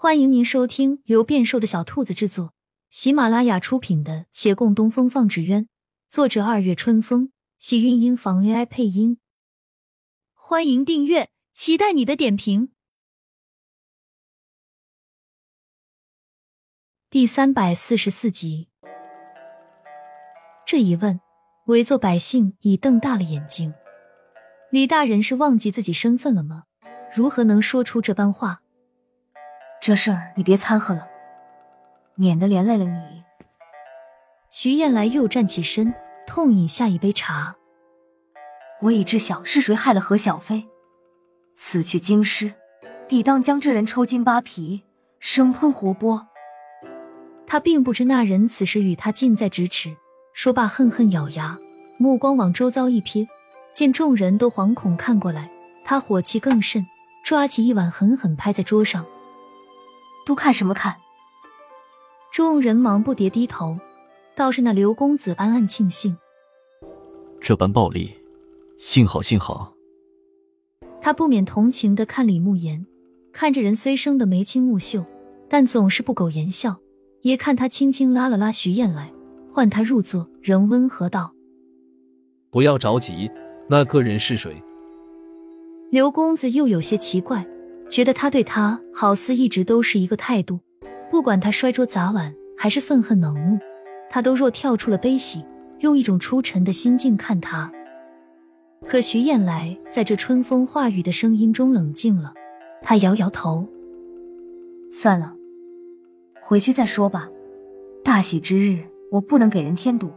欢迎您收听由变瘦的小兔子制作、喜马拉雅出品的《且共东风放纸鸢》，作者二月春风，喜韵音房 AI 配音。欢迎订阅，期待你的点评。第三百四十四集，这一问，围坐百姓已瞪大了眼睛。李大人是忘记自己身份了吗？如何能说出这般话？这事儿你别掺和了，免得连累了你。徐燕来又站起身，痛饮下一杯茶。我已知晓是谁害了何小飞，此去京师，必当将这人抽筋扒皮，生吞活剥。他并不知那人此时与他近在咫尺，说罢恨恨咬牙，目光往周遭一瞥，见众人都惶恐看过来，他火气更甚，抓起一碗狠狠拍在桌上。都看什么看？众人忙不迭低头，倒是那刘公子暗暗庆幸，这般暴力，幸好幸好。他不免同情的看李慕言，看着人虽生的眉清目秀，但总是不苟言笑。也看他轻轻拉了拉徐燕来，唤他入座，仍温和道：“不要着急，那个人是谁？”刘公子又有些奇怪。觉得他对他好似一直都是一个态度，不管他摔桌砸碗还是愤恨恼怒，他都若跳出了悲喜，用一种出尘的心境看他。可徐燕来在这春风化雨的声音中冷静了，他摇摇头，算了，回去再说吧。大喜之日，我不能给人添堵。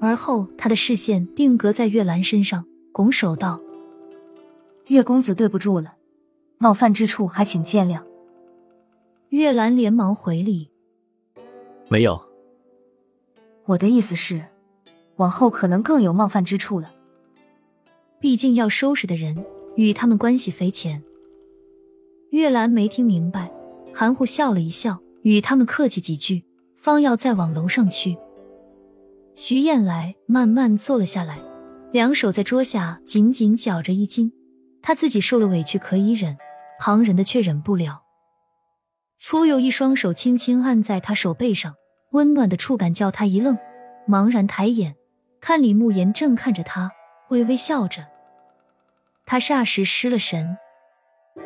而后，他的视线定格在月兰身上，拱手道：“月公子，对不住了。”冒犯之处，还请见谅。月兰连忙回礼：“没有。”我的意思是，往后可能更有冒犯之处了。毕竟要收拾的人与他们关系匪浅。月兰没听明白，含糊笑了一笑，与他们客气几句，方要再往楼上去。徐燕来慢慢坐了下来，两手在桌下紧紧绞着衣襟，他自己受了委屈可以忍。旁人的却忍不了。初有一双手轻轻按在他手背上，温暖的触感叫他一愣，茫然抬眼看李慕言正看着他，微微笑着。他霎时失了神，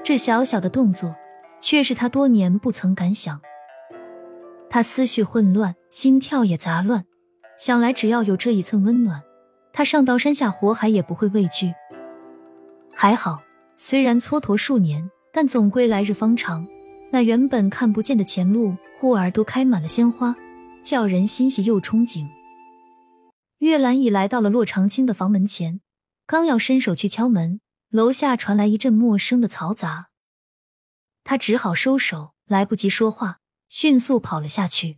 这小小的动作，却是他多年不曾敢想。他思绪混乱，心跳也杂乱，想来只要有这一寸温暖，他上刀山下火海也不会畏惧。还好，虽然蹉跎数年。但总归来日方长，那原本看不见的前路，忽而都开满了鲜花，叫人欣喜又憧憬。月兰已来到了洛长青的房门前，刚要伸手去敲门，楼下传来一阵陌生的嘈杂，他只好收手，来不及说话，迅速跑了下去。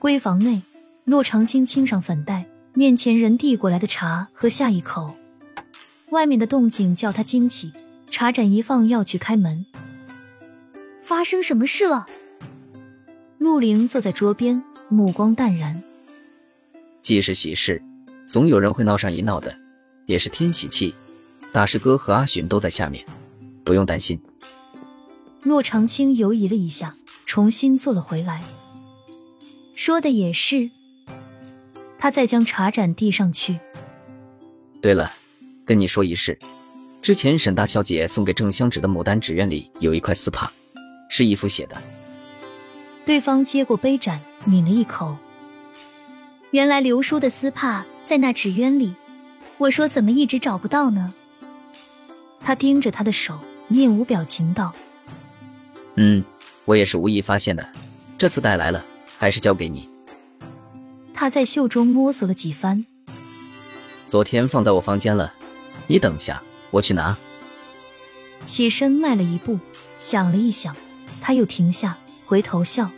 闺房内，洛长青轻上粉黛，面前人递过来的茶喝下一口，外面的动静叫他惊起。茶盏一放，要去开门。发生什么事了？陆凌坐在桌边，目光淡然。既是喜事，总有人会闹上一闹的，也是天喜气。大师哥和阿寻都在下面，不用担心。洛长青犹疑了一下，重新坐了回来。说的也是。他再将茶盏递上去。对了，跟你说一事。之前沈大小姐送给郑香芷的牡丹纸鸢里有一块丝帕，是义父写的。对方接过杯盏，抿了一口。原来刘叔的丝帕在那纸鸢里，我说怎么一直找不到呢？他盯着他的手，面无表情道：“嗯，我也是无意发现的，这次带来了，还是交给你。”他在袖中摸索了几番，昨天放在我房间了，你等下。我去拿。起身迈了一步，想了一想，他又停下，回头笑：“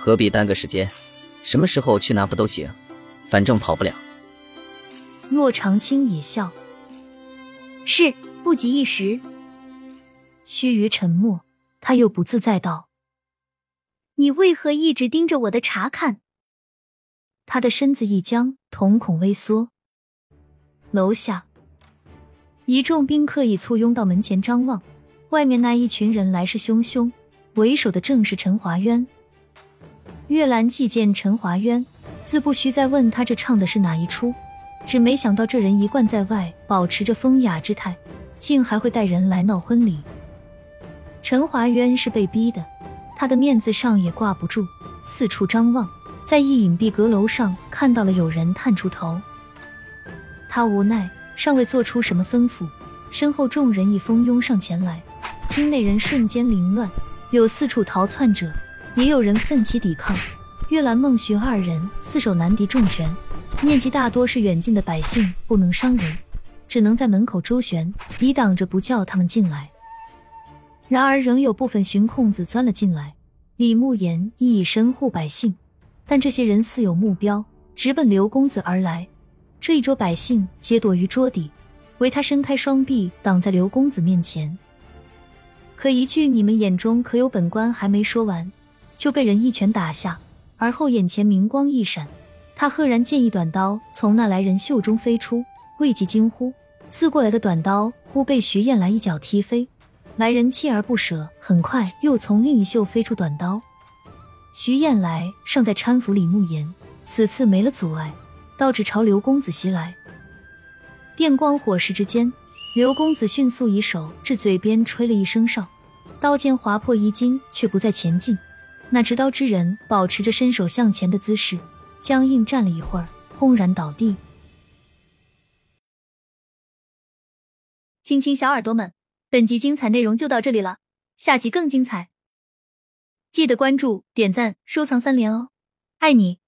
何必耽搁时间？什么时候去拿不都行？反正跑不了。”骆长青也笑：“是，不急一时。”须臾沉默，他又不自在道：“你为何一直盯着我的茶看？”他的身子一僵，瞳孔微缩。楼下。一众宾客已簇拥到门前张望，外面那一群人来势汹汹，为首的正是陈华渊。月兰既见陈华渊，自不需再问他这唱的是哪一出，只没想到这人一贯在外保持着风雅之态，竟还会带人来闹婚礼。陈华渊是被逼的，他的面子上也挂不住，四处张望，在一隐蔽阁楼上看到了有人探出头，他无奈，尚未做出什么吩咐，身后众人一蜂拥上前来。厅内人瞬间凌乱，有四处逃窜者，也有人奋起抵抗。月兰、孟寻二人四手难敌重拳，面积大多是远近的百姓，不能伤人，只能在门口周旋，抵挡着不叫他们进来。然而仍有部分寻空子钻了进来。李慕言亦以身护百姓，但这些人似有目标，直奔刘公子而来。这一桌百姓皆躲于桌底，唯他伸开双臂挡在刘公子面前。可一句“你们眼中可有本官”还没说完，就被人一拳打下。而后眼前明光一闪，他赫然见一短刀从那来人袖中飞出，未及惊呼，刺过来的短刀忽被徐燕来一脚踢飞。来人锲而不舍，很快又从另一袖飞出短刀。徐燕来尚在搀扶李慕言，此次没了阻碍，刀指朝刘公子袭来。电光火石之间，刘公子迅速以手至嘴边吹了一声哨。刀尖划破衣襟，却不再前进。那持刀之人保持着伸手向前的姿势，僵硬站了一会儿，轰然倒地。亲亲小耳朵们，本集精彩内容就到这里了，下集更精彩，记得关注、点赞、收藏三连哦，爱你！